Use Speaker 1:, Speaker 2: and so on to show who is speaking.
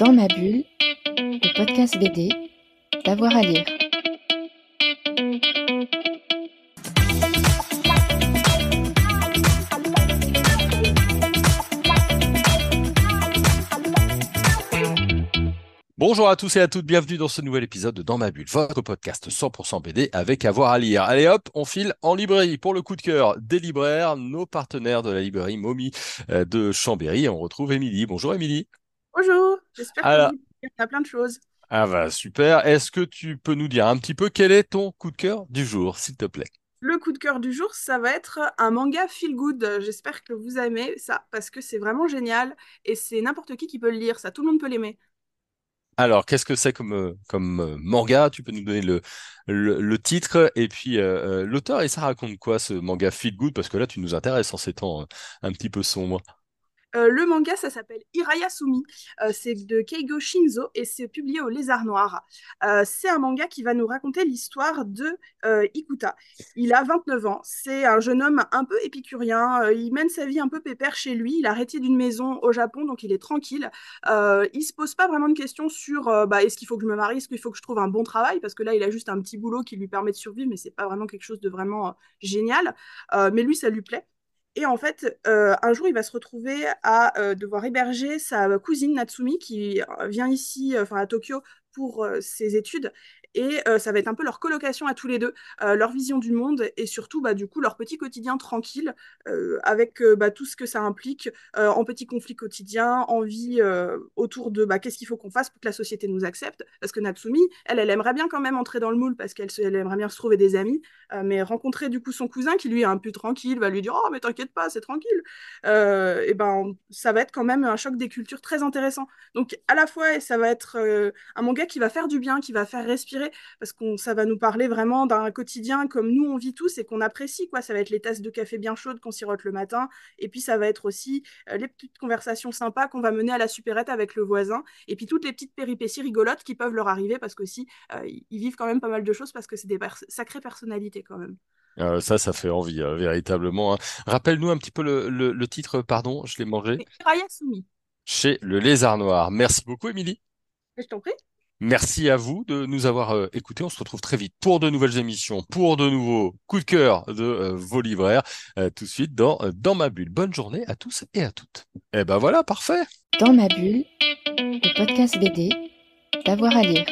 Speaker 1: Dans ma bulle, le podcast BD, d'avoir à lire.
Speaker 2: Bonjour à tous et à toutes, bienvenue dans ce nouvel épisode de Dans ma bulle, votre podcast 100% BD avec avoir à lire. Allez hop, on file en librairie pour le coup de cœur des libraires, nos partenaires de la librairie Momi euh, de Chambéry. On retrouve Émilie. Bonjour Émilie.
Speaker 3: Bonjour, j'espère
Speaker 2: Alors-
Speaker 3: que vous y a plein de choses.
Speaker 2: Ah bah super. Est-ce que tu peux nous dire un petit peu quel est ton coup de cœur du jour, s'il te plaît?
Speaker 3: Le coup de cœur du jour, ça va être un manga feel good. J'espère que vous aimez ça parce que c'est vraiment génial et c'est n'importe qui qui peut le lire, ça tout le monde peut l'aimer.
Speaker 2: Alors, qu'est-ce que c'est comme, euh, comme euh, manga? Tu peux nous donner le, le, le titre et puis euh, l'auteur et ça raconte quoi ce manga Feel Good? Parce que là, tu nous intéresses en ces temps un petit peu sombres.
Speaker 3: Euh, le manga, ça s'appelle Irayasumi. Euh, c'est de Keigo Shinzo et c'est publié au Lézard Noir. Euh, c'est un manga qui va nous raconter l'histoire de euh, Ikuta. Il a 29 ans. C'est un jeune homme un peu épicurien. Il mène sa vie un peu pépère chez lui. Il a arrêté d'une maison au Japon, donc il est tranquille. Il se pose pas vraiment de questions sur bah, est-ce qu'il faut que je me marie, est-ce qu'il faut que je trouve un bon travail, parce que là, il a juste un petit boulot qui lui permet de survivre, mais c'est pas vraiment quelque chose de vraiment génial. Mais lui, ça lui plaît. Et en fait, euh, un jour, il va se retrouver à euh, devoir héberger sa cousine Natsumi qui euh, vient ici, enfin à Tokyo, pour ses études. Et euh, ça va être un peu leur colocation à tous les deux, euh, leur vision du monde et surtout, bah, du coup, leur petit quotidien tranquille euh, avec bah, tout ce que ça implique en petits conflits quotidiens, en vie autour de bah, qu'est-ce qu'il faut qu'on fasse pour que la société nous accepte. Parce que Natsumi, elle, elle aimerait bien quand même entrer dans le moule parce qu'elle elle aimerait bien se trouver des amis. Mais rencontrer du coup son cousin qui lui est un peu tranquille, va lui dire Oh, mais t'inquiète pas, c'est tranquille. Et ben, ça va être quand même un choc des cultures très intéressant. Donc, à la fois, ça va être un manga qui va faire du bien, qui va faire respirer, parce que ça va nous parler vraiment d'un quotidien comme nous on vit tous et qu'on apprécie, quoi. Ça va être les tasses de café bien chaudes qu'on sirote le matin, et puis ça va être aussi euh, les petites conversations sympas qu'on va mener à la supérette avec le voisin, et puis toutes les petites péripéties rigolotes qui peuvent leur arriver, parce qu'aussi, euh, ils vivent quand même pas mal de choses, parce que c'est des pers- sacrées personnalités quand même.
Speaker 2: Euh, ça, ça fait envie, euh, véritablement. hein. Rappelle-nous un petit peu le, le, le titre, pardon, je l'ai mangé. Chez Le Lézard Noir. Merci beaucoup, Émilie.
Speaker 3: je t'en prie.
Speaker 2: Merci à vous de nous avoir euh, écoutés. On se retrouve très vite pour de nouvelles émissions, pour de nouveaux coups de cœur de euh, vos libraires, euh, tout de suite dans, dans ma bulle. Bonne journée à tous et à toutes. Et ben voilà, parfait.
Speaker 1: Dans ma bulle, le podcast BD, d'avoir à lire.